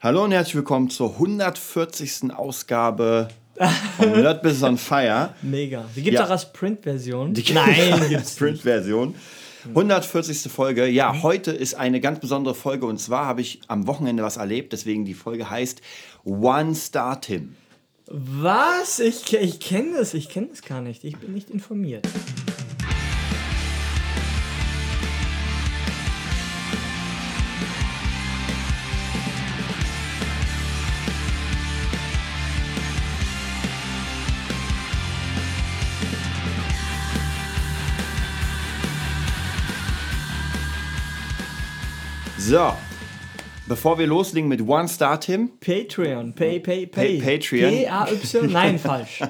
Hallo und herzlich willkommen zur 140. Ausgabe von Nerd Business on Fire. Mega. Die gibt es Ja. auch als Print-Version. Die Nein, gibt's nicht. Print-Version. 140. Folge. Ja, heute ist eine ganz besondere Folge und zwar habe ich am Wochenende was erlebt, deswegen die Folge heißt One Star Tim. Was? Ich, ich kenne das. Ich kenne das gar nicht. Ich bin nicht informiert. So, bevor wir loslegen mit One Star Tim, Patreon. Pay, pay, pay. Pa- Patreon. P-A-Y. Nein, falsch.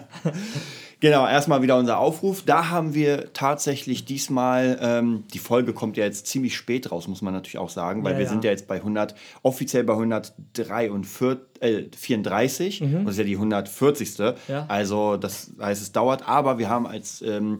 Genau, erstmal wieder unser Aufruf. Da haben wir tatsächlich diesmal, ähm, die Folge kommt ja jetzt ziemlich spät raus, muss man natürlich auch sagen, weil Ja, wir ja. sind ja jetzt bei 100, offiziell bei 134, äh, 34 und das ist ja die 140. Mhm. Ja. Also das heißt, es dauert, aber wir haben als ähm,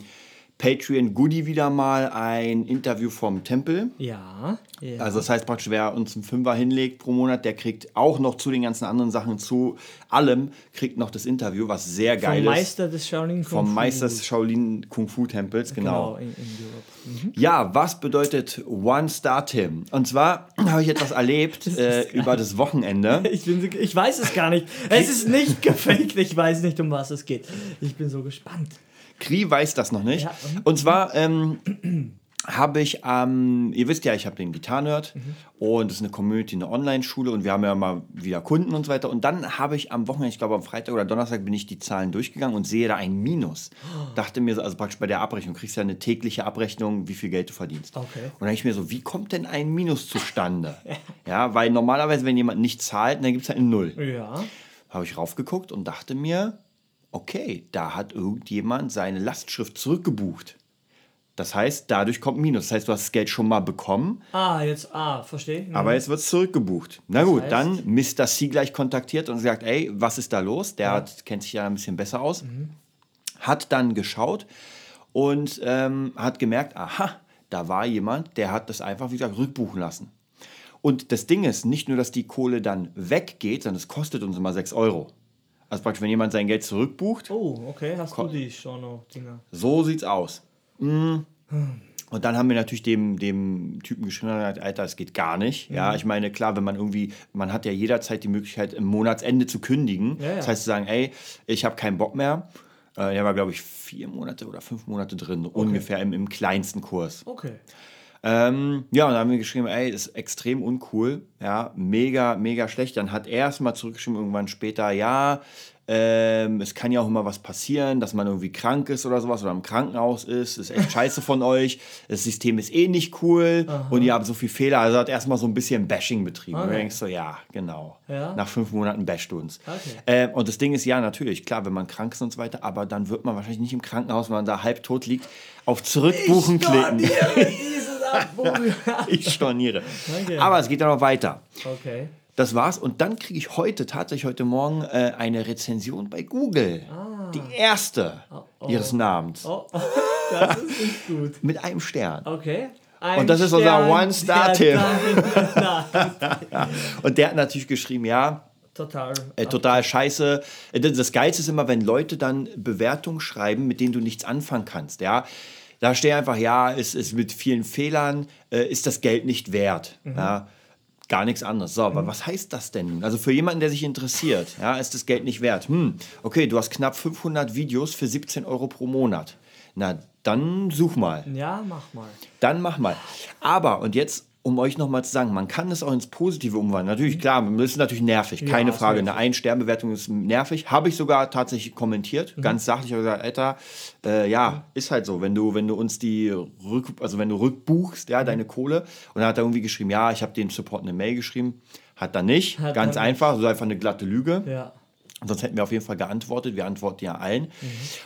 Patreon Goodie wieder mal ein Interview vom Tempel. Ja. ja. Also das heißt praktisch, wer uns einen Fünfer hinlegt pro Monat, der kriegt auch noch zu den ganzen anderen Sachen, zu allem, kriegt noch das Interview, was sehr geil Vom ist. Meister des Shaolin Kung Vom Fu. Meister des Shaolin Kung Fu Tempels, genau. Genau, in, in Europe. Mhm. Ja, was bedeutet One Star Tim? Und zwar habe ich etwas erlebt äh, über das Wochenende. Ich, bin so, ich weiß es gar nicht. Es ist nicht gefaked. Ich weiß nicht, um was es geht. Ich bin so gespannt. Kri weiß das noch nicht. Ja. Und zwar ähm, habe ich am, ihr wisst ja, ich habe den Gitarrenerd und das ist eine Community, eine Online-Schule und wir haben ja mal wieder Kunden und so weiter. Und dann habe ich am Wochenende, ich glaube am Freitag oder Donnerstag, bin ich die Zahlen durchgegangen und sehe da ein Minus. Dachte mir so, also praktisch bei der Abrechnung, kriegst du ja eine tägliche Abrechnung, wie viel Geld du verdienst. Okay. Und dann ich mir so, wie kommt denn ein Minus zustande? ja, weil normalerweise, wenn jemand nicht zahlt, dann gibt es halt eine Null Ja. habe ich raufgeguckt und dachte mir, okay, da hat irgendjemand seine Lastschrift zurückgebucht. Das heißt, dadurch kommt Minus. Das heißt, du hast das Geld schon mal bekommen, Ah, jetzt, ah, verstehe. Mhm. aber jetzt wird es zurückgebucht. Na gut, heißt? dann Mr. C gleich kontaktiert und gesagt, ey, was ist da los? Der hat, kennt sich ja ein bisschen besser aus. Hat dann geschaut und ähm, hat gemerkt, aha, da war jemand, der hat das einfach, wie gesagt, rückbuchen lassen. Und das Ding ist, nicht nur, dass die Kohle dann weggeht, sondern es kostet uns immer 6 Euro. Also praktisch, wenn jemand sein Geld zurückbucht, Oh, okay. Hast du die Storno-Dinger? so sieht's aus. Mm. Und dann haben wir natürlich dem, dem Typen geschrieben, Alter, es geht gar nicht. Ja, ich meine, klar, wenn man irgendwie, man hat ja jederzeit die Möglichkeit, im Monatsende zu kündigen. Ja, ja. Das heißt, zu sagen, ey, ich habe keinen Bock mehr. Äh, der war, glaube ich, vier Monate oder fünf Monate drin, ungefähr im, im kleinsten Kurs. Okay. Ähm, ja, und dann haben wir geschrieben, ey, ist extrem uncool, ja, mega, mega schlecht. Dann hat er erst mal zurückgeschrieben, irgendwann später, ja, ähm, es kann ja auch immer was passieren, dass man irgendwie krank ist oder sowas oder im Krankenhaus ist. Ist echt scheiße von euch. Das System ist eh nicht cool und ihr habt so viel Fehler. Also hat erstmal so ein bisschen Bashing betrieben. Und du Okay. denkst so, ja, genau. Ja. Nach fünf Monaten basht uns. Okay. Ähm, und das Ding ist, ja, natürlich, klar, wenn man krank ist und so weiter, aber dann wird man wahrscheinlich nicht im Krankenhaus, wenn man da halb tot liegt, auf Zurückbuchen klicken. Ich storniere. Okay. Aber es geht ja noch weiter. okay. Das war's. Und dann kriege ich heute, tatsächlich heute Morgen, äh, eine Rezension bei Google. Die erste ihres Namens. Ah. Oh, das ist nicht gut. Mit einem Stern. Okay. Und das ist unser One-Star-Tipp. Nein, Und der hat natürlich geschrieben, ja, Total. äh, total scheiße. Äh, Das das Geilste ist immer, wenn Leute dann Bewertungen schreiben, mit denen du nichts anfangen kannst. Ja? Da steht einfach, ja, es ist mit vielen Fehlern, äh, ist das Geld nicht wert. Ja? Gar nichts anderes. So, aber was heißt das denn nun? Also für jemanden, der sich interessiert, ja, ist das Geld nicht wert. Hm, okay, du hast knapp 500 Videos für 17 Euro pro Monat. Na, dann such mal. Ja, mach mal. Dann mach mal. Aber, und jetzt, um euch nochmal zu sagen, man kann es auch ins Positive umwandeln. Natürlich, klar, das ist natürlich nervig, keine ist Frage. Eine Ein-Sternbewertung ist nervig. Habe ich sogar tatsächlich kommentiert, Mhm. ganz sachlich, habe gesagt, Alter, äh, ja, ist halt so, wenn du, wenn du uns die rück, also wenn du rückbuchst, Mhm. ja, deine Kohle, und dann hat er irgendwie geschrieben, ja, ich habe dem Support eine Mail geschrieben. Hat er nicht, Hat ganz einfach, so einfach eine glatte Lüge. Ja. Sonst hätten wir auf jeden Fall geantwortet. Wir antworten ja allen.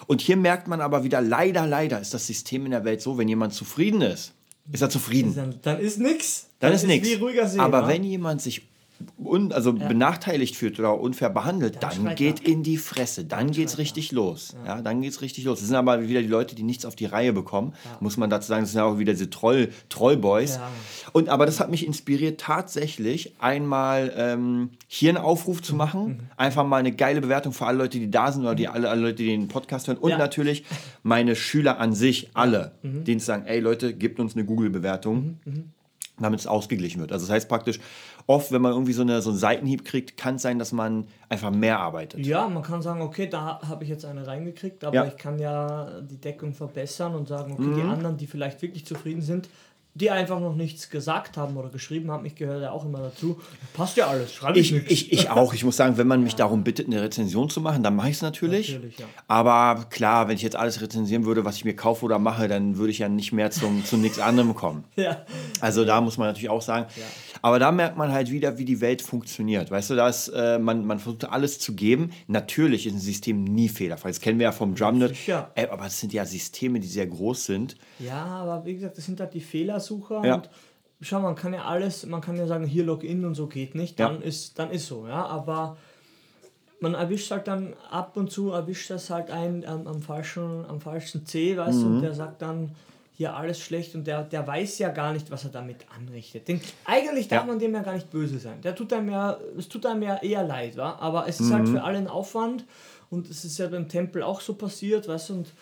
Und hier merkt man aber wieder, leider, leider ist das System in der Welt so, wenn jemand zufrieden ist, ist er zufrieden. Dann, dann ist nix. Dann ist nichts. Wie ruhiger See. Aber wenn jemand sich un, also benachteiligt fühlt oder unfair behandelt, dann, schreit geht in die Fresse. Dann, geht's richtig los. Ja. dann geht's richtig los. Das sind aber wieder die Leute, die nichts auf die Reihe bekommen. Muss man dazu sagen, das sind ja auch wieder diese Troll, Trollboys. Ja. Und aber das hat mich inspiriert, tatsächlich einmal ähm, hier einen Aufruf zu machen. Mhm. Einfach mal eine geile Bewertung für alle Leute, die da sind oder die alle, alle Leute, die den Podcast hören. Und Ja. natürlich meine Schüler an sich, alle, Mhm. denen zu sagen, ey Leute, gebt uns eine Google-Bewertung damit es ausgeglichen wird. Also das heißt praktisch, oft, wenn man irgendwie so, eine, so einen Seitenhieb kriegt, kann es sein, dass man einfach mehr arbeitet. Ja, man kann sagen, okay, da habe ich jetzt eine reingekriegt, aber Ja. Mhm. ich kann ja die Deckung verbessern und sagen, okay, die anderen, die vielleicht wirklich zufrieden sind, die einfach noch nichts gesagt haben oder geschrieben haben, ich gehöre ja auch immer dazu. Passt ja alles, schreibe ich, Ich, nichts. ich, ich auch. Ich muss sagen, wenn man mich darum bittet, eine Rezension zu machen, dann mache ich es natürlich. Natürlich, ja. Aber klar, wenn ich jetzt alles rezensieren würde, was ich mir kaufe oder mache, dann würde ich ja nicht mehr zum, zu nichts anderem kommen. Ja. Also da muss man natürlich auch sagen. Aber da merkt man halt wieder, wie die Welt funktioniert. Weißt du, dass äh, man, man versucht alles zu geben. Natürlich ist ein System nie fehlerfrei. Das kennen wir ja vom Drumnet. Äh, aber es sind ja Systeme, die sehr groß sind. Ja, aber wie gesagt, das sind halt die Fehlersucher Ja. und schau, man kann ja alles, man kann ja sagen, hier Login und so geht nicht, Ja. dann ist dann ist so, ja, aber man erwischt halt dann ab und zu erwischt das halt ein am, am falschen am falschen C, weißt du, Mhm. und der sagt dann hier alles schlecht und der, der weiß ja gar nicht, was er damit anrichtet. Den, eigentlich darf Ja. man dem ja gar nicht böse sein. Der tut einem ja, es tut einem ja eher leid, wa? aber es ist halt Mhm. für alle ein Aufwand und es ist ja beim Tempel auch so passiert, weißt du, und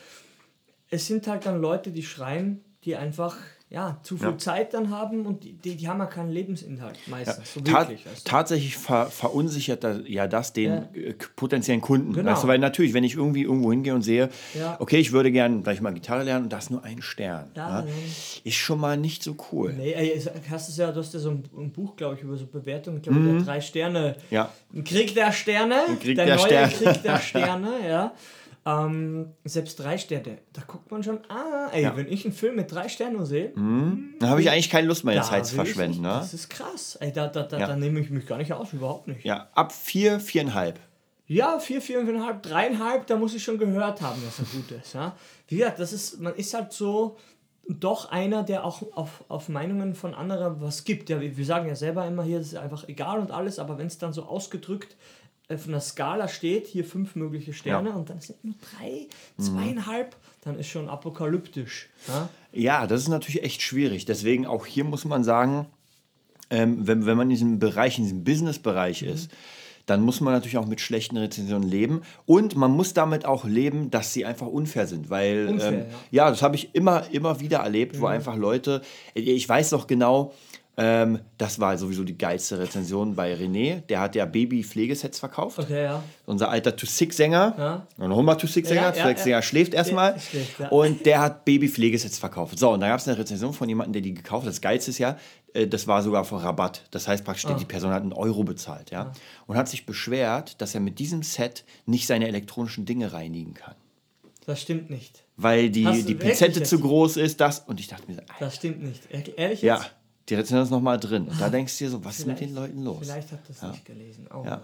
es sind halt dann Leute, die schreien, die einfach ja, zu viel Ja. Zeit dann haben und die, die, die haben ja keinen Lebensinhalt meistens. So Ta wirklich. Weißt du? Tatsächlich ver verunsichert da, ja das den Ja. äh, potenziellen Kunden. Genau. Weißt du, weil natürlich, wenn ich irgendwie irgendwo hingehe und sehe, Ja. okay, ich würde gerne gleich mal Gitarre lernen und da ist nur ein Stern. Ja, Ja, ja. Ist schon mal nicht so cool. Nee, ey, hast es ja, du hast ja so ein, ein Buch, glaube ich, über so Bewertungen, ich glaube, der drei Sterne. Mhm. Ja. Ein Krieg der Sterne. Krieg der, der neue Sterne. Krieg der Sterne, ja. Ähm, selbst drei Sterne, da guckt man schon, ah, ey, Ja. Mhm. wenn ich einen Film mit drei Sternen sehe, Da habe ich eigentlich keine Lust, meine Zeit zu verschwenden. Ne? Das ist krass. Ey, da, da, da, Ja. da nehme ich mich gar nicht aus, überhaupt nicht. Ja, ab vier, viereinhalb. Ja, vier, viereinhalb, dreieinhalb, da muss ich schon gehört haben, dass er gut ist. Ja? Wie gesagt, das ist, man ist halt so doch einer, der auch auf, auf Meinungen von anderen was gibt. Ja, wir wir sagen ja selber immer hier, das ist einfach egal und alles, aber wenn es dann so ausgedrückt auf einer Skala steht, hier fünf mögliche Sterne Ja. Mhm. und dann sind nur drei, zweieinhalb, dann ist schon apokalyptisch. Ja? Ja, das ist natürlich echt schwierig. Deswegen auch hier muss man sagen, ähm, wenn, wenn man in diesem Bereich, in diesem Business-Bereich Mhm. ist, dann muss man natürlich auch mit schlechten Rezensionen leben. Und man muss damit auch leben, dass sie einfach unfair sind. Weil, Unfair, ähm, ja. Mhm. ja. das habe ich immer, immer wieder erlebt, wo einfach Leute, ich weiß noch genau, ähm, das war sowieso die geilste Rezension bei René. Der hat ja Baby-Pflegesets verkauft. Okay, ja. Unser alter To-Six-Sänger. Ja. Und noch mal To-Six-Sänger. Ja, ja, ja. schläft erstmal. Ja. Und der hat Baby-Pflegesets verkauft. So, und da gab es eine Rezension von jemandem, der die gekauft hat. Das Geilste ist ja, äh, das war sogar vor Rabatt. Das heißt praktisch, Ah. die Person hat einen Euro bezahlt. Ja? Und hat sich beschwert, dass er mit diesem Set nicht seine elektronischen Dinge reinigen kann. Das stimmt nicht. Weil die, Hast die Pinzette zu groß ist, das. Und ich dachte mir, Alter, Das stimmt nicht. Ehr- Ehrlich ja, jetzt? Die Rezension ist nochmal drin. Und da denkst du dir so, was ist mit den Vielleicht- Leuten los? Vielleicht hat das nicht gelesen. Oh Ja. Mann.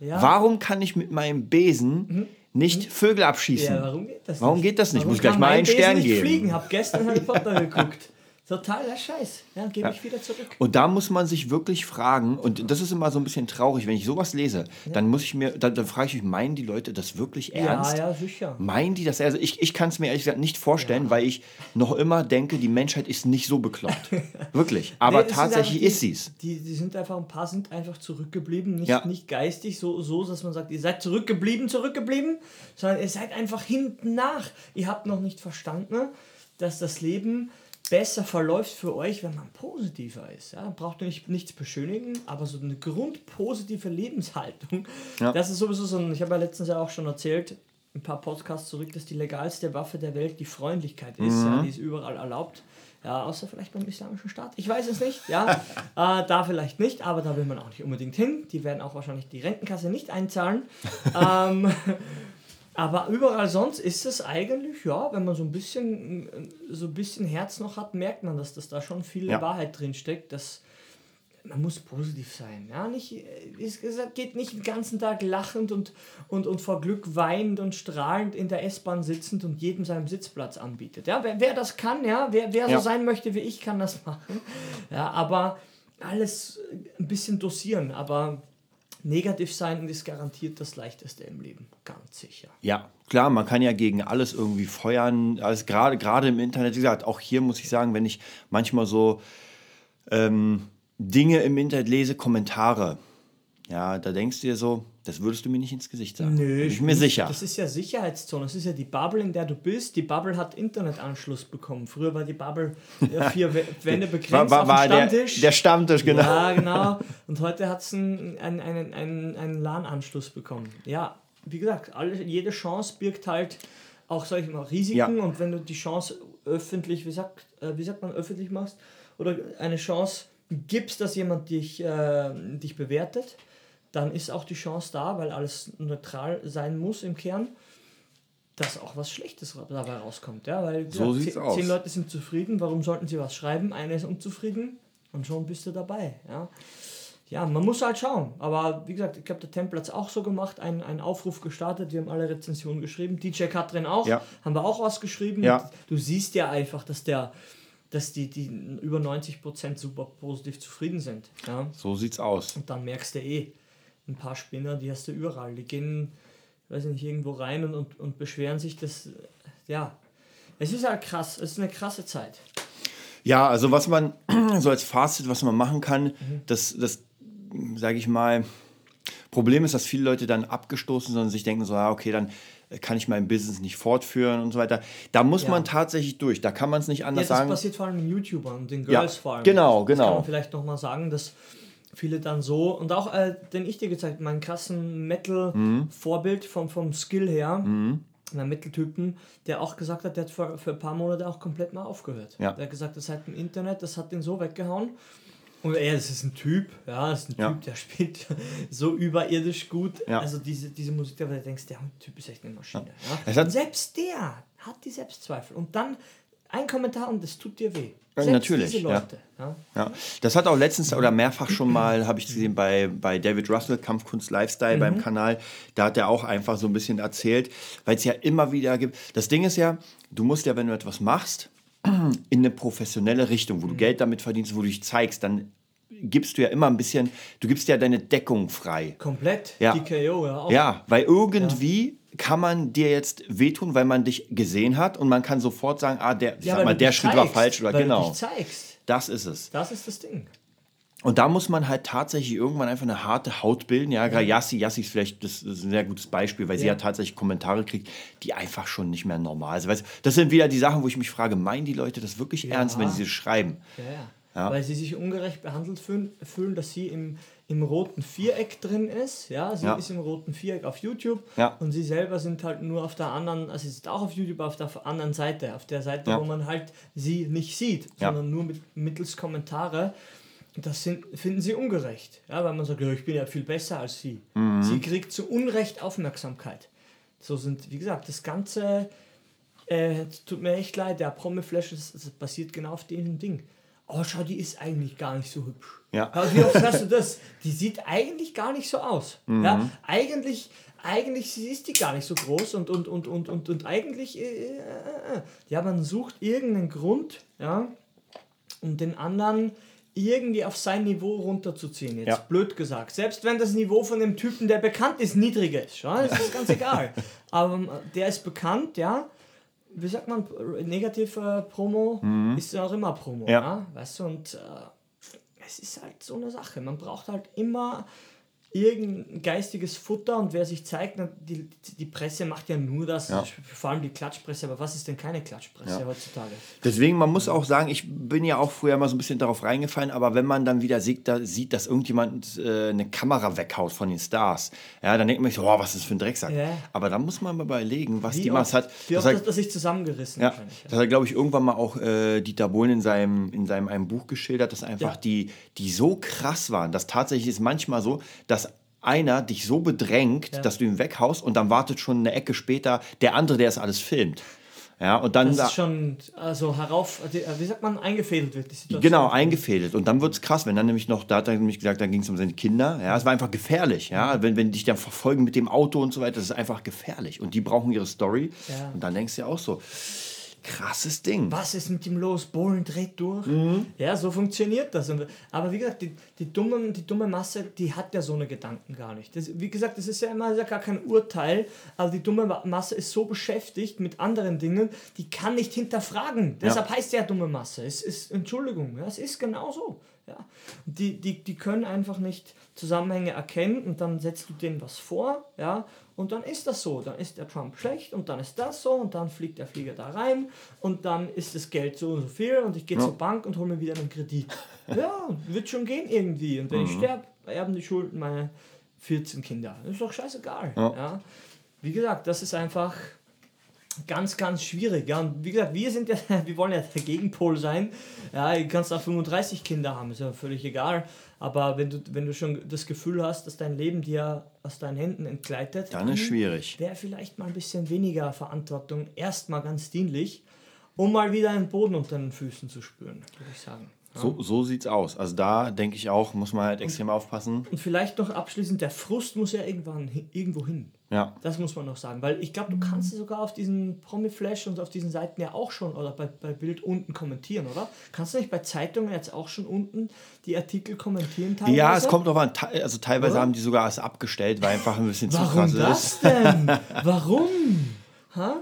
Ja. Warum kann ich mit meinem Besen nicht Vögel abschießen? Mhm. Ja, warum geht das Warum nicht? geht das nicht? Warum Muss gleich kann mal einen Besen Stern geben. fliegen? Hab gestern Harry Potter geguckt. Totaler Scheiß. Ja, gebe ich wieder zurück. Und da muss man sich wirklich fragen, und das ist immer so ein bisschen traurig, wenn ich sowas lese, dann muss ich mir, dann, dann frage ich mich, meinen die Leute das wirklich ernst? Ja, ja, sicher. Meinen die das? Also ich, ich kann es mir ehrlich gesagt nicht vorstellen, weil ich noch immer denke, die Menschheit ist nicht so bekloppt. wirklich. Aber Nee, tatsächlich die- ist sie's. Die, die sind einfach, ein paar sind einfach zurückgeblieben, nicht, Ja. nicht geistig, so, so, dass man sagt, ihr seid zurückgeblieben, zurückgeblieben, sondern ihr seid einfach hinten nach. Ihr habt noch nicht verstanden, dass das Leben besser verläuft für euch, wenn man positiver ist. Ja? Braucht ihr nicht, nichts beschönigen, aber so eine grundpositive Lebenshaltung. Ja. Das ist sowieso so ein, ich habe ja letztens ja auch schon erzählt, ein paar Podcasts zurück, dass die legalste Waffe der Welt die Freundlichkeit ist. Mhm. Ja, die ist überall erlaubt. Ja, außer vielleicht beim Islamischen Staat. Ich weiß es nicht. Ja, äh, da vielleicht nicht, aber da will man auch nicht unbedingt hin. Die werden auch wahrscheinlich die Rentenkasse nicht einzahlen. ähm, aber überall sonst ist es eigentlich, ja, wenn man so ein bisschen, so ein bisschen Herz noch hat, merkt man, dass das da schon viel Ja. Wahrheit drin steckt. Dass man muss positiv sein. Ja, nicht, es es geht nicht den ganzen Tag lachend und, und, und vor Glück weinend und strahlend in der S-Bahn sitzend und jedem seinen Sitzplatz anbietet. Ja, wer, wer das kann, ja, wer, wer Ja. so sein möchte wie ich, kann das machen. Ja, aber alles ein bisschen dosieren, aber negativ sein ist garantiert das Leichteste im Leben, ganz sicher. Ja, klar, man kann ja gegen alles irgendwie feuern. Also gerade gerade im Internet, wie gesagt, auch hier muss ich sagen, wenn ich manchmal so ähm, Dinge im Internet lese, Kommentare, ja, da denkst du dir so, das würdest du mir nicht ins Gesicht sagen. Nö, Bin ich mir sicher. Das ist ja Sicherheitszone. Das ist ja die Bubble, in der du bist. Die Bubble hat Internetanschluss bekommen. Früher war die Bubble ja, vier Wände begrenzt war, war, war Stammtisch. Der, der, Stammtisch, genau. Ja, genau. Und heute hat es einen, einen, einen, einen, einen LAN-Anschluss bekommen. Ja, wie gesagt, alle, jede Chance birgt halt auch, sag ich mal, Risiken. Ja. Und wenn du die Chance öffentlich, wie sagt, äh, wie sagt man, öffentlich machst, oder eine Chance gibst, dass jemand dich, äh, dich bewertet, dann ist auch die Chance da, weil alles neutral sein muss im Kern, dass auch was Schlechtes dabei rauskommt. Ja? Weil so gesagt, zehn, zehn Leute sind zufrieden, warum sollten sie was schreiben? Einer ist unzufrieden und schon bist du dabei. Ja? ja, man muss halt schauen. Aber wie gesagt, ich glaube, der Tempel hat es auch so gemacht, einen, einen Aufruf gestartet, wir haben alle Rezensionen geschrieben, DJ Katrin auch, ja. haben wir auch was geschrieben. Ja. Du siehst ja einfach, dass der dass die, die über 90% super positiv zufrieden sind. Ja? So sieht's aus. Und dann merkst du eh, ein paar Spinner, die hast du überall. Die gehen, weiß nicht, irgendwo rein und, und, und beschweren sich, dass, ja, es ist halt krass, es ist eine krasse Zeit. Ja, also was man, so als Fazit, was man machen kann, mhm. das, das sage ich mal, Problem ist, dass viele Leute dann abgestoßen sind und sich denken so, ja, okay, dann kann ich mein Business nicht fortführen und so weiter. Da muss ja. man tatsächlich durch. Da kann man es nicht anders ja, das sagen. Das passiert vor allem den YouTubern und den Girls ja, vor allem. Genau, genau. Das kann man vielleicht nochmal sagen, dass viele dann so und auch äh, den ich dir gezeigt, meinen krassen Metal-Vorbild mhm. vom, vom Skill her. Mhm. Ein Metal-Typen, der auch gesagt hat, der hat für, für ein paar Monate auch komplett mal aufgehört. Ja. Der hat gesagt, das hat im Internet, das hat den so weggehauen. Und er, das ist ein Typ, ja, das ist ein ja. Typ, der spielt so überirdisch gut. Ja. Also diese, diese Musik, da du denkst, der Typ ist echt eine Maschine. Ja. ja. Selbst der hat die Selbstzweifel. Und dann ein Kommentar und das tut dir weh. Selbst Natürlich. Ja. ja. Ja. Das hat auch letztens oder mehrfach schon mal, habe ich gesehen, bei, bei David Russell, Kampfkunst Lifestyle mhm. beim Kanal, da hat er auch einfach so ein bisschen erzählt, weil es ja immer wieder gibt. Das Ding ist ja, du musst ja, wenn du etwas machst, in eine professionelle Richtung, wo du mhm. Geld damit verdienst, wo du dich zeigst, dann gibst du ja immer ein bisschen, du gibst ja deine Deckung frei. Komplett. Ja. Die KO, ja. Auch. Ja, weil irgendwie kann man dir jetzt wehtun, weil man dich gesehen hat und man kann sofort sagen, ah, der, ja, sag mal, der Schritt zeigst, war falsch oder weil genau. Du dich zeigst. Das ist es. Das ist das Ding. Und da muss man halt tatsächlich irgendwann einfach eine harte Haut bilden. Ja, gerade Yassi, Yassi ist vielleicht das ist ein sehr gutes Beispiel, weil ja. sie ja tatsächlich Kommentare kriegt, die einfach schon nicht mehr normal sind. Weißt, das sind wieder die Sachen, wo ich mich frage, meinen die Leute das wirklich ja. ernst, wenn sie das schreiben? Ja, ja. Weil sie sich ungerecht behandelt fühlen, fühlen dass sie im im roten Viereck drin ist. Ja, sie ja. ist im roten Viereck auf YouTube ja. und sie selber sind halt nur auf der anderen, also sie ist auch auf YouTube, auf der anderen Seite, auf der Seite, ja. wo man halt sie nicht sieht, sondern nur mit, mittels Kommentare. Das sind, finden sie ungerecht, ja, weil man sagt, ja, ich bin ja viel besser als sie. Mhm. Sie kriegt zu Unrecht Aufmerksamkeit. So sind, wie gesagt, das Ganze äh, tut mir echt leid, der Promiflash, das, das basiert genau auf dem Ding oh, schau, die ist eigentlich gar nicht so hübsch. Ja. wie oft hast du das? Die sieht eigentlich gar nicht so aus. Mhm. Ja, eigentlich, eigentlich ist die gar nicht so groß und, und, und, und, und, und eigentlich, äh, äh, äh. ja, man sucht irgendeinen Grund, ja, um den anderen irgendwie auf sein Niveau runterzuziehen. Jetzt ja. blöd gesagt. Selbst wenn das Niveau von dem Typen, der bekannt ist, niedriger ist, ja, das ist ganz egal. Aber ähm, der ist bekannt, ja, wie sagt man, negative Promo mhm. ist ja auch immer Promo, ja. ja? weißt du, und äh, es ist halt so eine Sache. Man braucht halt immer irgendein geistiges Futter und wer sich zeigt, die, die Presse macht ja nur das, ja. vor allem die Klatschpresse, aber was ist denn keine Klatschpresse ja. heutzutage? Deswegen, man muss auch sagen, ich bin ja auch früher mal so ein bisschen darauf reingefallen, aber wenn man dann wieder sieht, da, sieht dass irgendjemand äh, eine Kamera weghaut von den Stars, ja, dann denkt man sich, oh, was ist das für ein Drecksack? Ja. Aber da muss man mal überlegen, was Wie die Masse hat. Wie oft hat das sich zusammengerissen? Ja, das hat, glaube ich, irgendwann mal auch äh, Dieter Bohlen in seinem, in seinem einem Buch geschildert, dass einfach die, die so krass waren, dass tatsächlich ist manchmal so, dass einer dich so bedrängt, ja. dass du ihn weghaust und dann wartet schon eine Ecke später der andere, der es alles filmt. Ja, und dann das da, ist schon also herauf, wie sagt man, eingefädelt wird die Situation. Genau, eingefädelt. Und dann wird es krass, wenn dann nämlich noch, da hat er nämlich gesagt, da ging es um seine Kinder. Ja, es war einfach gefährlich. Ja, wenn, wenn dich dann verfolgen mit dem Auto und so weiter, das ist einfach gefährlich. Und die brauchen ihre Story. Ja. Und dann denkst du ja auch so, Krasses Ding. Was ist mit ihm los? Bohlen dreht durch. Mhm. Ja, so funktioniert das. Aber wie gesagt, die, die, dumme, die dumme Masse, die hat ja so eine Gedanken gar nicht. Das, wie gesagt, das ist ja immer ja gar kein Urteil, aber die dumme Ma- Masse ist so beschäftigt mit anderen Dingen, die kann nicht hinterfragen. Deshalb heißt ja dumme Masse. Es ist, Entschuldigung, ja, es ist genau so. Ja. Die, die, die können einfach nicht Zusammenhänge erkennen und dann setzt du denen was vor, ja, und dann ist das so. Dann ist der Trump schlecht und dann ist das so und dann fliegt der Flieger da rein und dann ist das Geld so und so viel und ich gehe zur Bank und hole mir wieder einen Kredit. Ja, wird schon gehen irgendwie. Und wenn ich sterbe, erben die Schulden meine 14 Kinder. Das ist doch scheißegal. Ja. Wie gesagt, das ist einfach ganz, ganz schwierig. Ja, und wie gesagt, wir sind ja, wir wollen ja der Gegenpol sein. Ja, du kannst auch 35 Kinder haben, ist ja völlig egal. Aber wenn du, wenn du schon das Gefühl hast, dass dein Leben dir aus deinen Händen entgleitet, Dann ist schwierig. wäre vielleicht mal ein bisschen weniger Verantwortung erstmal ganz dienlich, um mal wieder einen Boden unter den Füßen zu spüren, würde ich sagen. Ja. So, so sieht's aus. Also da denke ich auch, muss man halt extrem aufpassen. Und vielleicht noch abschließend, der Frust muss ja irgendwann irgendwo hin. Ja. Das muss man noch sagen, weil ich glaube, du kannst sogar auf diesen Promi-Flash und auf diesen Seiten ja auch schon oder bei, bei Bild unten kommentieren, oder? Kannst du nicht bei Zeitungen jetzt auch schon unten die Artikel kommentieren teilweise? Ja, es kommt. Te- Also teilweise Oder? haben die sogar es abgestellt, weil einfach ein bisschen zu Warum krass das ist. denn? Warum? Ha?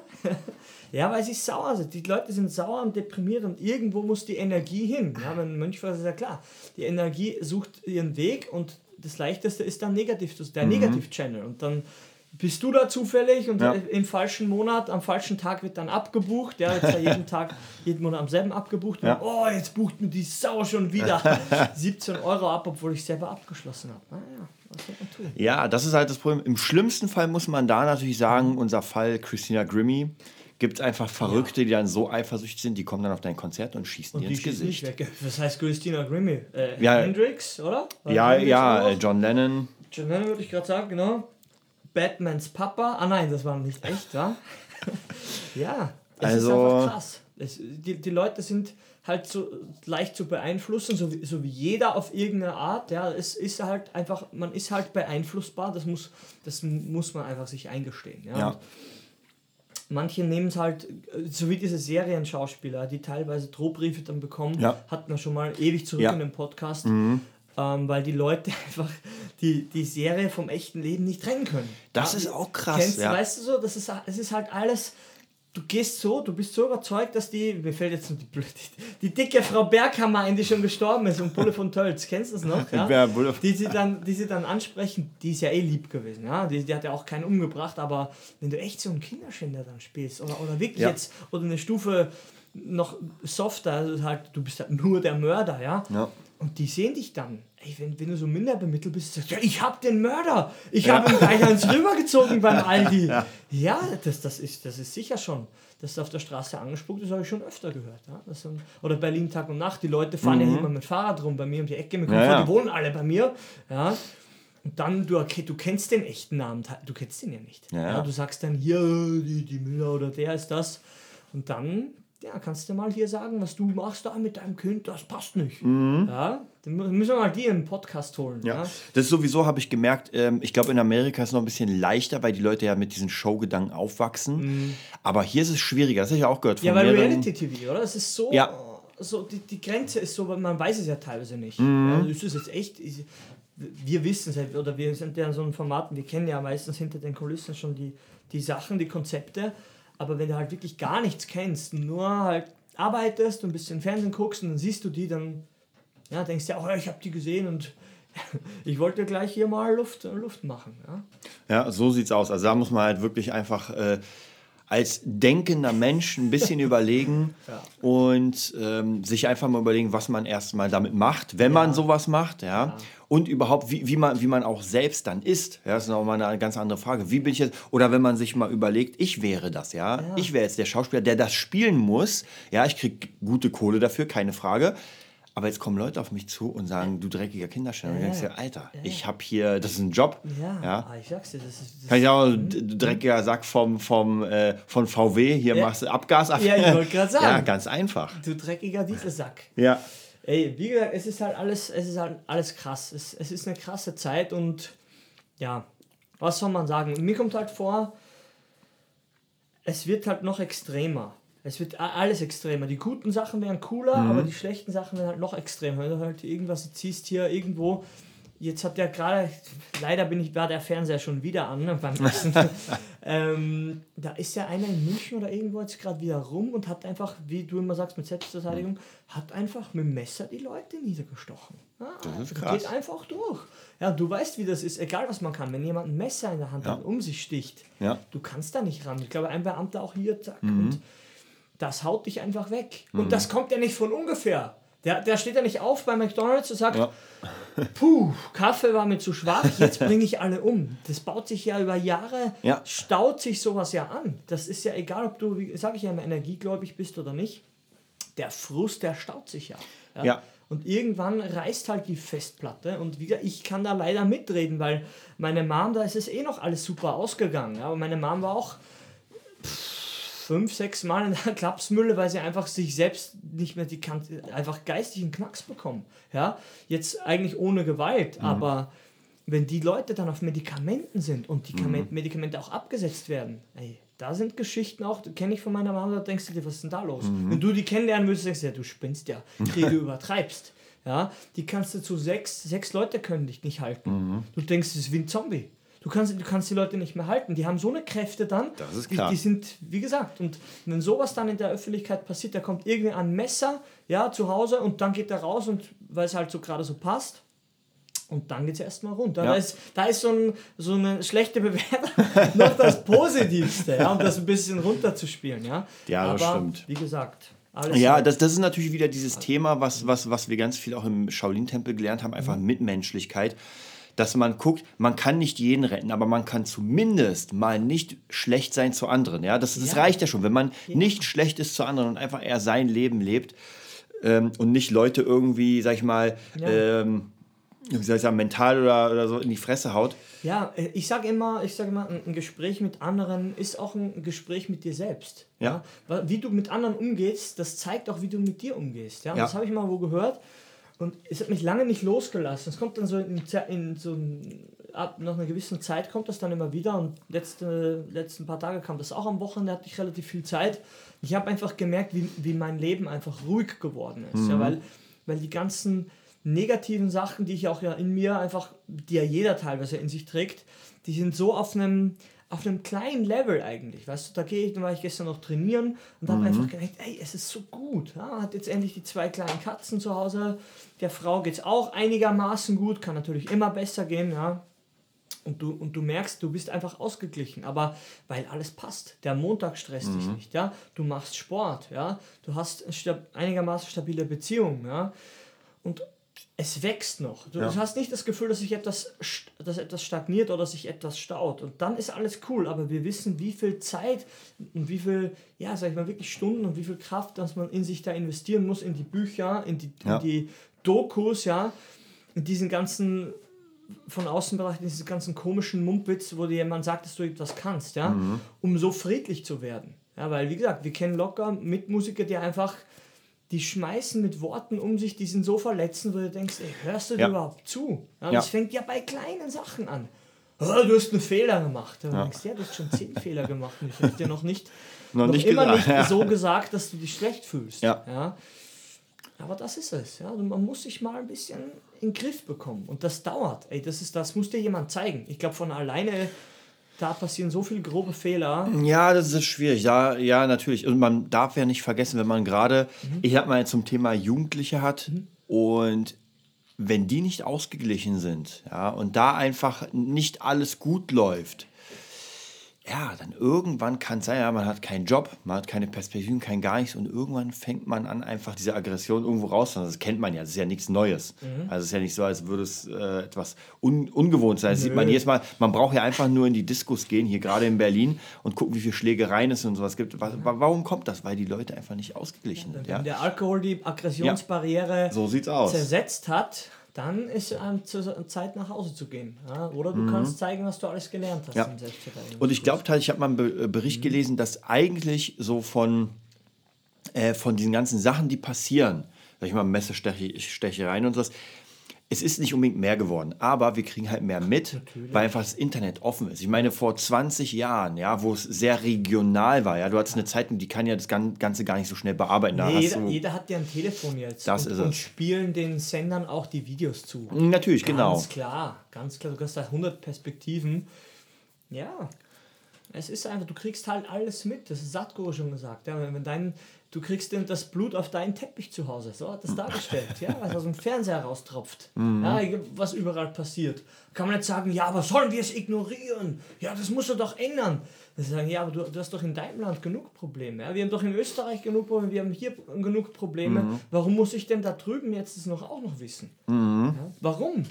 Ja, weil sie sauer sind. Die Leute sind sauer und deprimiert und irgendwo muss die Energie hin. Ja, mein Mönch war es ja klar. Die Energie sucht ihren Weg und das Leichteste ist dann negativ, das- der Negativ-Channel. Und dann bist du da zufällig und Ja. im falschen Monat, am falschen Tag wird dann abgebucht. Ja, jetzt ja jeden Tag, jeden Monat am selben abgebucht. Und, Ja. Oh, jetzt bucht mir die Sau schon wieder 17 Euro ab, obwohl ich selber abgeschlossen habe. Naja, was soll man tun? Ja, das ist halt das Problem. Im schlimmsten Fall muss man da natürlich sagen, unser Fall Christina Grimmie, gibt es einfach Verrückte, die dann so eifersüchtig sind, die kommen dann auf dein Konzert und schießen dir Die ins schießt nicht Gesicht. weg. Was heißt Christina Grimmie? Äh, Ja. Hendrix, oder? War Ja, Hendrix ja, auch? John Lennon. John Lennon würde ich gerade sagen, genau. Batmans Papa. Ah nein, das war nicht echt, wa? ja, es Also- ist einfach krass. Es, die, die Leute sind halt so leicht zu beeinflussen, so wie, so wie jeder auf irgendeine Art. Ja, es ist halt einfach, man ist halt beeinflussbar, das muss, das muss man einfach sich eingestehen. Ja. Ja. Manche nehmen es halt, so wie diese Serienschauspieler, die teilweise Drohbriefe dann bekommen, Ja. hatten wir schon mal ewig zurück Ja. in dem Podcast, ähm, weil die Leute einfach die, die Serie vom echten Leben nicht trennen können. Das Ja, ist auch krass, Kennst, ja. Weißt du so, das ist, es ist halt alles, du gehst so, du bist so überzeugt, dass die, mir fällt jetzt nur die, blöde- die, die dicke Frau Berghammer ein, die schon gestorben ist und Bulle von Tölz, kennst du das noch? Ja? Ja, Bulle die, sie dann, die sie dann ansprechen, die ist ja eh lieb gewesen, ja? die, die hat ja auch keinen umgebracht, aber wenn du echt so einen Kinderschänder dann spielst oder, oder wirklich Ja. jetzt, oder eine Stufe noch softer, also halt, du bist halt nur der Mörder, ja? Ja. Und die sehen dich dann. Ey, wenn, wenn du so minder bemittelt bist, sagst du, ja, ich hab den Mörder. Ich hab ihn gleich ans rübergezogen beim Aldi. Ja, das, das, ist, das ist sicher schon. Dass du auf der Straße angespuckt ist, habe ich schon öfter gehört. Ja? Das sind, oder Berlin Tag und Nacht. Die Leute fahren ja immer mit Fahrrad rum bei mir um die Ecke. Mir Mhm. Ja, vor, ja. Die wohnen alle bei mir. Ja? Und dann, du, du kennst den echten Namen, du kennst den ja nicht. Ja, ja. Du sagst dann, hier, die, die Müller oder der ist das. Und dann ja, kannst du mal hier sagen, was du machst da mit deinem Kind, das passt nicht. Ja, dann mü- müssen wir mal die in den Podcast holen. Ja. Mhm. Ja, das ist sowieso, habe ich gemerkt, ähm, ich glaube, in Amerika ist es noch ein bisschen leichter, weil die Leute ja mit diesen Showgedanken aufwachsen. Aber hier ist es schwieriger, das habe ich auch gehört. Mhm. Ja, von weil Reality-TV, oder? Es ist so, Ja. so die, die Grenze ist so, man weiß es ja teilweise nicht. Mhm. Ja, ist es jetzt echt, ist, wir wissen es halt, oder wir sind ja in so einem Formaten, wir kennen ja meistens hinter den Kulissen schon die, die Sachen, die Konzepte, aber wenn du halt wirklich gar nichts kennst, nur halt arbeitest und ein bisschen Fernsehen guckst und dann siehst du die, dann ja, denkst du ja, oh, ich habe die gesehen und ich wollte gleich hier mal Luft, Luft machen. Ja? Ja, so sieht's aus. Also da muss man halt wirklich einfach äh, als denkender Mensch ein bisschen überlegen Ja. und ähm, sich einfach mal überlegen, was man erstmal damit macht, wenn man sowas macht, ja. Und überhaupt, wie, wie, man, wie man auch selbst dann ist. Ja, das ist nochmal eine ganz andere Frage. Wie bin ich jetzt? Oder wenn man sich mal überlegt, ich wäre das, ja. Ich wäre jetzt der Schauspieler, der das spielen muss. Ja, ich kriege gute Kohle dafür, keine Frage. Aber jetzt kommen Leute auf mich zu und sagen, du dreckiger Kinderstelle. Und du denkst dir, Alter, ich habe hier, das ist ein Job. Ja, ja. Ah, ich sag's dir, das ist. Das Kann ich auch, d- dreckiger Sack vom, vom, äh, von VW, hier Ja. machst du Abgas ab. Ja, ich wollte gerade sagen. Ja, ganz einfach. du dreckiger Dieselsack. Ja. Ey, wie gesagt, es ist halt alles, es ist halt alles krass. Es, es ist eine krasse Zeit und ja, was soll man sagen? Mir kommt halt vor, es wird halt noch extremer. Es wird alles extremer. Die guten Sachen wären cooler, Mhm. aber die schlechten Sachen wären halt noch extremer. Wenn du halt irgendwas ziehst hier irgendwo, jetzt hat der gerade, leider bin ich, war der Fernseher schon wieder an ne, beim Essen. ähm, da ist ja einer in München oder irgendwo jetzt gerade wieder rum und hat einfach, wie du immer sagst, mit Selbstverteidigung, hat einfach mit dem Messer die Leute niedergestochen. Ja, Das ist Geht krass. einfach durch. Ja, du weißt, wie das ist, egal was man kann. Wenn jemand ein Messer in der Hand Ja. hat und um sich sticht, Ja. du kannst da nicht ran. Ich glaube, ein Beamter auch hier, zack. Mhm. Und das haut dich einfach weg. Und das kommt ja nicht von ungefähr. Der, der steht ja nicht auf bei McDonalds und sagt, Ja. puh, Kaffee war mir zu schwach, jetzt bringe ich alle um. Das baut sich ja über Jahre, Ja. staut sich sowas ja an. Das ist ja egal, ob du, sage ich ja immer, energiegläubig bist oder nicht. Der Frust, der staut sich ja. Ja. Und irgendwann reißt halt die Festplatte. Und wie gesagt, ich kann da leider mitreden, weil meine Mom, da ist es eh noch alles super ausgegangen. Ja? Aber meine Mom war auch fünf, sechs Mal in der Klapsmülle, weil sie einfach sich selbst nicht mehr die kann, einfach geistigen Knacks bekommen. Ja? Jetzt eigentlich ohne Gewalt, aber wenn die Leute dann auf Medikamenten sind und die Kamen- Medikamente auch abgesetzt werden, ey, da sind Geschichten auch, kenne ich von meiner Mama, da denkst du dir, was ist denn da los? Wenn du die kennenlernen würdest, denkst du, ja, du spinnst ja, die du übertreibst. Ja, die kannst du zu sechs, sechs Leute können dich nicht halten. Du denkst, es ist wie ein Zombie. Du kannst, du kannst die Leute nicht mehr halten. Die haben so eine Kräfte dann. Das ist die, klar. die sind, wie gesagt, und wenn sowas dann in der Öffentlichkeit passiert, da kommt irgendwie ein Messer, ja, zu Hause und dann geht er raus und weil es halt so gerade so passt. Und dann geht es erstmal runter. Ja. Da ist, da ist so, ein, so eine schlechte Bewertung noch das Positivste, ja, um das ein bisschen runterzuspielen. Ja, Ja, das Aber, stimmt. Wie gesagt, alles Ja, das, das ist natürlich wieder dieses Thema, was, was, was wir ganz viel auch im Shaolin-Tempel gelernt haben, einfach Mitmenschlichkeit. Dass man guckt, man kann nicht jeden retten, aber man kann zumindest mal nicht schlecht sein zu anderen. Ja, das, das Ja. reicht ja schon, wenn man nicht schlecht ist zu anderen und einfach eher sein Leben lebt ähm, und nicht Leute irgendwie, sag ich mal, Ja. ähm, wie soll ich sagen, mental oder, oder so in die Fresse haut. Ja, äh, ich sage immer, ich sage immer, ein Gespräch mit anderen ist auch ein Gespräch mit dir selbst. Ja. Weil Wie du mit anderen umgehst, das zeigt auch, wie du mit dir umgehst. Ja, Ja. das habe ich mal wo gehört und es hat mich lange nicht losgelassen. Es kommt dann so in, in so ab nach einer gewissen Zeit kommt das dann immer wieder und letzte letzten paar Tage kam das auch am Wochenende, hatte ich relativ viel Zeit. Ich habe einfach gemerkt, wie, wie mein Leben einfach ruhig geworden ist, ja, weil weil die ganzen negativen Sachen, die ich auch ja in mir einfach, die ja jeder teilweise in sich trägt, die sind so auf einem auf einem kleinen Level eigentlich, weißt du, da gehe ich, da war ich gestern noch trainieren und habe einfach gedacht, ey, es ist so gut, ja, hat jetzt endlich die zwei kleinen Katzen zu Hause, der Frau geht es auch einigermaßen gut, kann natürlich immer besser gehen, ja, und du, und du merkst, du bist einfach ausgeglichen, aber weil alles passt. Der Montag stresst dich nicht, ja. Du machst Sport, ja. Du hast einigermaßen stabile Beziehung, ja. Und es wächst noch. Du Ja. hast nicht das Gefühl, dass sich etwas, dass etwas stagniert oder sich etwas staut. Und dann ist alles cool, aber wir wissen, wie viel Zeit und wie viel, ja, sag ich mal, wirklich Stunden und wie viel Kraft, dass man in sich da investieren muss, in die Bücher, in die, Ja. in die Dokus, ja, in diesen ganzen von außen betrachtet diesen ganzen komischen Mumpitz, wo dir jemand sagt, dass du etwas kannst, ja, Mhm. um so friedlich zu werden. Ja, weil, wie gesagt, wir kennen locker Mitmusiker, die einfach, die schmeißen mit Worten um sich, die sind so verletzend, wo du denkst, ey, hörst du dir Ja. überhaupt zu? Ja, Ja. Das fängt ja bei kleinen Sachen an. Oh, du hast einen Fehler gemacht. Du denkst, ja, du hast schon zehn Fehler gemacht und ich habe dir noch nicht, Noch noch nicht immer gesagt, nicht so gesagt, dass du dich schlecht fühlst. Ja. Ja? Aber das ist es. Ja? Also man muss sich mal ein bisschen in den Griff bekommen. Und das dauert. Ey, das, ist, das muss dir jemand zeigen. Ich glaube, von alleine, da passieren so viele grobe Fehler. Ja, das ist schwierig. Ja, ja, natürlich. Und man darf ja nicht vergessen, wenn man gerade, ich sag mal, zum Thema Jugendliche hat und wenn die nicht ausgeglichen sind, ja, und da einfach nicht alles gut läuft, ja, dann irgendwann kann es sein, ja, man hat keinen Job, man hat keine Perspektiven, kein gar nichts und irgendwann fängt man an, einfach diese Aggression irgendwo raus. Das kennt man ja, das ist ja nichts Neues. Also es ist ja nicht so, als würde es äh, etwas un ungewohnt sein. Das sieht man jedes Mal, man braucht ja einfach nur in die Diskos gehen, hier gerade in Berlin und gucken, wie viele Schlägereien es und sowas gibt. Wa- wa- Warum kommt das? Weil die Leute einfach nicht ausgeglichen sind. Wenn Ja? der Alkohol die Aggressionsbarriere So sieht's aus. zersetzt hat, dann ist es zur Zeit nach Hause zu gehen. Ja? Oder du kannst zeigen, was du alles gelernt hast Mhm. Ja. Und ich glaube ich habe mal einen äh, Bericht gelesen, dass eigentlich so von, äh, von diesen ganzen Sachen, die passieren, sag ich mal, Messestechereien und sowas, es ist nicht unbedingt mehr geworden, aber wir kriegen halt mehr mit, Natürlich. weil einfach das Internet offen ist. Ich meine, vor 20 Jahren, ja, wo es sehr regional war, ja, du hattest eine Zeitung, die kann ja das Ganze gar nicht so schnell bearbeiten. Nee, jeder, jeder, hat ja ein Telefon jetzt das und, ist und es. spielen den Sendern auch die Videos zu. Natürlich, ganz genau. Ganz klar, ganz klar. Du hast da 100 Perspektiven. Ja, es ist einfach, du kriegst halt alles mit. Das ist Satko schon gesagt. Ja, wenn dein du kriegst denn das Blut auf deinen Teppich zu Hause. So hat das dargestellt, ja, was aus dem Fernseher raustropft, mhm. ja, was überall passiert. Kann man nicht sagen, ja, aber sollen wir es ignorieren? Ja, das musst du doch ändern. Sie sagen, ja, aber du, du, hast doch in deinem Land genug Probleme. Ja? Wir haben doch in Österreich genug Probleme, wir haben hier genug Probleme. Mhm. Warum muss ich denn da drüben jetzt das noch auch noch wissen? Mhm. Ja? Warum?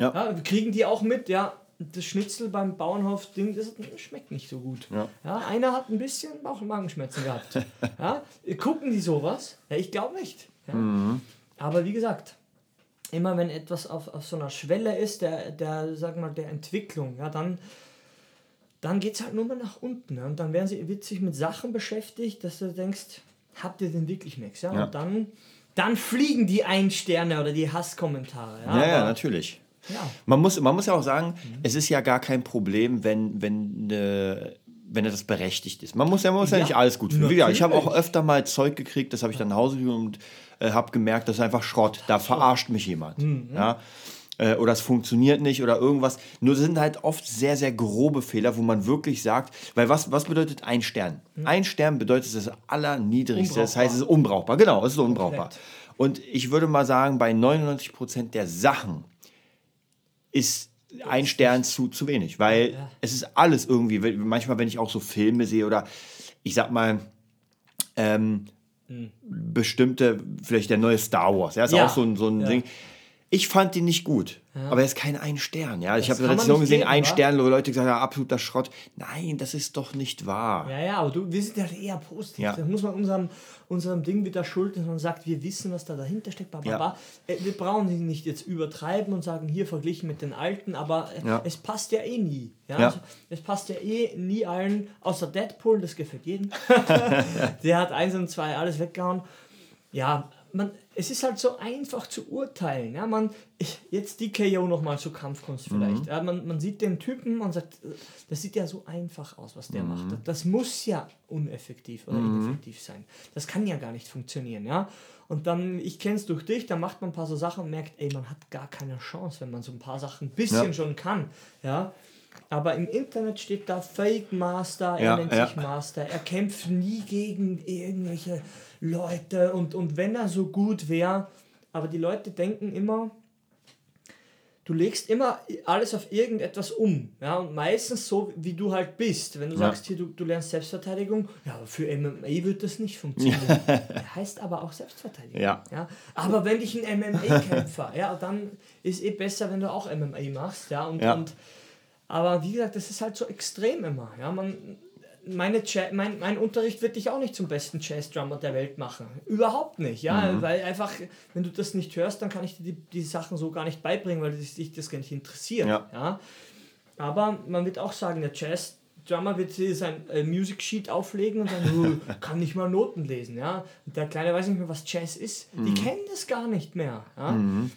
Ja. ja. kriegen die auch mit, ja, das Schnitzel beim Bauernhof-Ding, das schmeckt nicht so gut. Ja. ja einer hat ein bisschen Bauch- und Magenschmerzen gehabt. ja, gucken die sowas? Ja, ich glaube nicht. Ja. Mhm. Aber wie gesagt, immer wenn etwas auf, auf so einer Schwelle ist, der, der, sag mal, der Entwicklung, ja, dann, dann geht es halt nur mal nach unten. Ja, und dann werden sie, wird sich mit Sachen beschäftigt, dass du denkst, habt ihr denn wirklich nichts? Ja? ja. Und dann, dann fliegen die Ein-Sterne oder die Hasskommentare. Ja, ja, ja natürlich. Ja. Man, muss, man muss ja auch sagen, mhm. es ist ja gar kein Problem, wenn, wenn, äh, wenn das berechtigt ist. Man muss ja, man muss ja, ja nicht alles gut finden. ich habe auch öfter mal Zeug gekriegt, das habe ich dann nach Hause gekriegt und äh, habe gemerkt, das ist einfach Schrott. Da verarscht mich jemand. Mhm. Ja? Äh, oder es funktioniert nicht oder irgendwas. Nur sind halt oft sehr, sehr grobe Fehler, wo man wirklich sagt, weil was, was bedeutet ein Stern? Mhm. Ein Stern bedeutet das Allerniedrigste, das heißt, es ist unbrauchbar. Genau, es ist unbrauchbar. Und ich würde mal sagen, bei 99 Prozent der Sachen, ist ein Stern zu, zu wenig, weil ja. es ist alles irgendwie, manchmal, wenn ich auch so Filme sehe oder ich sag mal, ähm, mhm. bestimmte, vielleicht der neue Star Wars, ja, ist ja. auch so ein, so ein ja. Ding. Ich fand den nicht gut. Ja. Aber er ist kein ein Stern. Ja? Ich habe Rezension gesehen, geben, ein? Stern, wo Leute gesagt haben, absoluter Schrott. Nein, das ist doch nicht wahr. Ja, ja, aber du, wir sind ja eher positiv. Ja. Das muss man unserem, unserem Ding wieder schulden, dass man sagt, wir wissen, was da dahinter steckt. Bla, bla, bla. Ja. Äh, wir brauchen sie nicht jetzt übertreiben und sagen, hier verglichen mit den Alten, aber äh, ja. es passt ja eh nie. Ja? Also, es passt ja eh nie allen, außer Deadpool, das gefällt jedem. Der hat eins und zwei alles weggehauen. Ja, man, es ist halt so einfach zu urteilen. Ja, man, ich, jetzt DKO nochmal zur Kampfkunst vielleicht. Mhm. Ja, man, man sieht den Typen und sagt, das sieht ja so einfach aus, was der mhm. macht. Das muss ja uneffektiv oder mhm. ineffektiv sein. Das kann ja gar nicht funktionieren. Ja? Und dann, ich kenne es durch dich, da macht man ein paar so Sachen und merkt, ey, man hat gar keine Chance, wenn man so ein paar Sachen ein bisschen ja. schon kann. Ja? Aber im Internet steht da Fake Master, er ja, nennt ja. sich Master, er kämpft nie gegen irgendwelche Leute und, und wenn er so gut wäre, aber die Leute denken immer, du legst immer alles auf irgendetwas um. Ja, und meistens so, wie du halt bist. Wenn du ja. sagst, hier, du, du lernst Selbstverteidigung, ja, für MMA wird das nicht funktionieren. Ja. heißt aber auch Selbstverteidigung. Ja. ja. Aber wenn ich ein MMA-Kämpfer, ja, dann ist eh besser, wenn du auch MMA machst. Ja, und, ja. und aber wie gesagt, das ist halt so extrem immer. Ja, man, meine mein, mein Unterricht wird dich auch nicht zum besten Jazz-Drummer der Welt machen. Überhaupt nicht, ja, mhm. weil einfach, wenn du das nicht hörst, dann kann ich dir die, die Sachen so gar nicht beibringen, weil dich das gar nicht interessiert. Ja. ja. Aber man wird auch sagen, der Jazz Drummer wird sein äh, Music Sheet auflegen und dann oh, kann nicht mal Noten lesen, ja. Und der Kleine weiß nicht mehr, was Jazz ist. Mhm. Die kennen das gar nicht mehr. Ja? Mhm.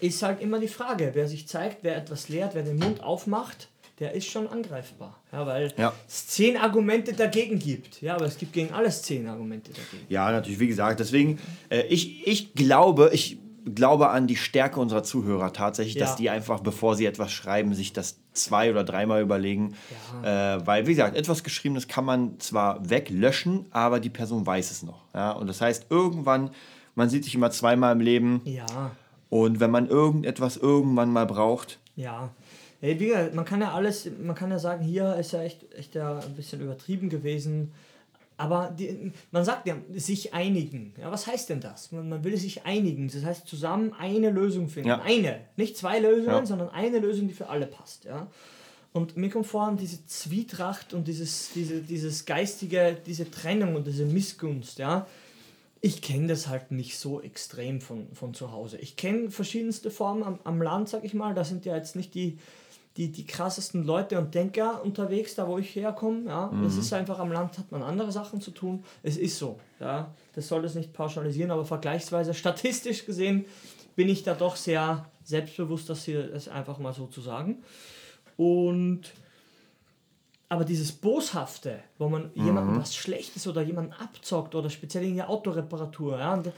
Ist halt immer die Frage, wer sich zeigt, wer etwas lehrt, wer den Mund aufmacht, der ist schon angreifbar. Ja, weil ja. es zehn Argumente dagegen gibt. Ja, aber es gibt gegen alles zehn Argumente dagegen. Ja, natürlich, wie gesagt, deswegen, äh, ich, ich glaube, ich glaube an die Stärke unserer Zuhörer tatsächlich, ja. dass die einfach, bevor sie etwas schreiben, sich das zwei- oder dreimal überlegen. Ja. Äh, weil, wie gesagt, etwas Geschriebenes kann man zwar weglöschen, aber die Person weiß es noch. Ja? Und das heißt, irgendwann, man sieht sich immer zweimal im Leben. Ja. Und wenn man irgendetwas irgendwann mal braucht. Ja. Hey, wie man kann ja alles, man kann ja sagen, hier ist ja echt, echt ja ein bisschen übertrieben gewesen. Aber die, man sagt ja, sich einigen. Ja, was heißt denn das? Man, man will sich einigen. Das heißt, zusammen eine Lösung finden. Ja. Eine. Nicht zwei Lösungen, ja. sondern eine Lösung, die für alle passt. Ja? Und mir kommt vor, diese Zwietracht und dieses, diese, dieses geistige, diese Trennung und diese Missgunst, ja, ich kenne das halt nicht so extrem von, von zu Hause. Ich kenne verschiedenste Formen am, am Land, sag ich mal. Da sind ja jetzt nicht die, die, die krassesten Leute und Denker unterwegs, da wo ich herkomme. Ja. Mhm. Es ist einfach, am Land hat man andere Sachen zu tun. Es ist so. Ja. Das soll es nicht pauschalisieren, aber vergleichsweise statistisch gesehen bin ich da doch sehr selbstbewusst, das hier das einfach mal so zu sagen. Und aber dieses Boshafte, wo man Mhm. jemandem was Schlechtes oder jemanden abzockt oder speziell in der Autoreparatur, ja, und,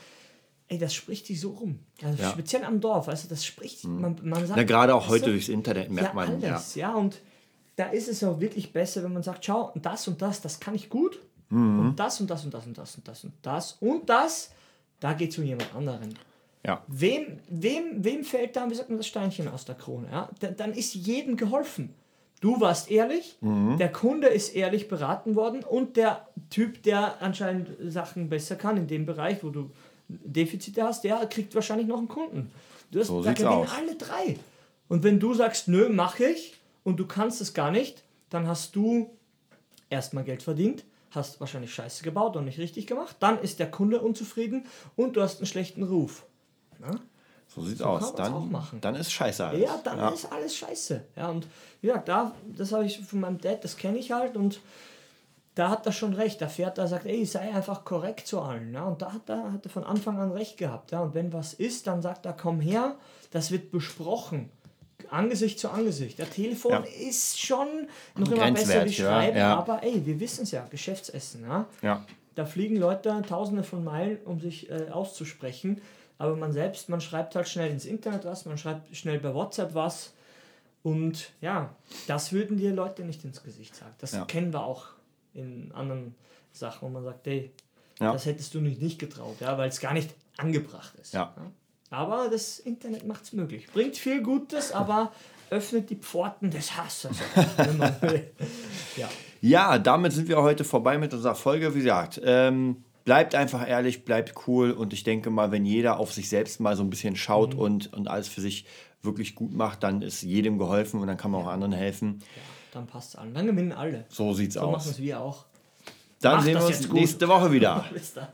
ey, das spricht sich so rum. Also Ja. Mhm. speziell am Dorf, also das spricht, man, man sagt... Na, gerade auch heute du, durchs Internet merkt ja, man. Ja. alles, ja. und da ist es auch wirklich besser, wenn man sagt, schau, das und das, das kann ich gut Mhm. und das und das und das und das und das und das und das, da geht es um jemand anderen. Ja. Wem, wem, wem fällt da, wie sagt man, das Steinchen aus der Krone? Ja? Da- Dann ist jedem geholfen. Du warst ehrlich, Mhm. der Kunde ist ehrlich beraten worden und der Typ, der anscheinend Sachen besser kann in dem Bereich, wo du Defizite hast, der kriegt wahrscheinlich noch einen Kunden. Du hast, So da gewinnen aus. alle drei. Und wenn du sagst, nö, mache ich und du kannst es gar nicht, dann hast du erstmal Geld verdient, hast wahrscheinlich Scheiße gebaut und nicht richtig gemacht, dann ist der Kunde unzufrieden und du hast einen schlechten Ruf. So sieht's So aus. Dann, dann ist scheiße alles. Ja, dann ist alles scheiße. Ja, und ja, da, das habe ich von meinem Dad, das kenne ich halt und da hat er schon recht. Der fährt da sagt, ey, sei einfach korrekt zu allen. Ja, und da hat er, hat er von Anfang an recht gehabt. Ja, und wenn was ist, dann sagt er, komm her, das wird besprochen. Angesicht zu Angesicht. Der Telefon Ja. ist schon noch immer besser wie ja, Schreiben, ja. aber ey, wir wissen es ja, Geschäftsessen. Ja? Ja. Da fliegen Leute tausende von Meilen, um sich äh, auszusprechen. Aber man selbst, man schreibt halt schnell ins Internet was, man schreibt schnell bei WhatsApp was. Und ja, das würden dir Leute nicht ins Gesicht sagen. Das Ja. kennen wir auch in anderen Sachen, wo man sagt, hey, Ja. das hättest du nicht, nicht getraut, ja, weil es gar nicht angebracht ist. Ja. Aber das Internet macht es möglich. Bringt viel Gutes, aber öffnet die Pforten des Hasses. ja. Ja, damit sind wir heute vorbei mit unserer Folge. Wie gesagt, ähm, bleibt einfach ehrlich, bleibt cool und ich denke mal, wenn jeder auf sich selbst mal so ein bisschen schaut Mhm. und, und alles für sich wirklich gut macht, dann ist jedem geholfen und dann kann man auch anderen helfen. Dann passt es allen. Dann gewinnen alle. So sieht's So machen aus. es wir auch. Dann Macht sehen wir uns nächste Woche wieder. Bis dann.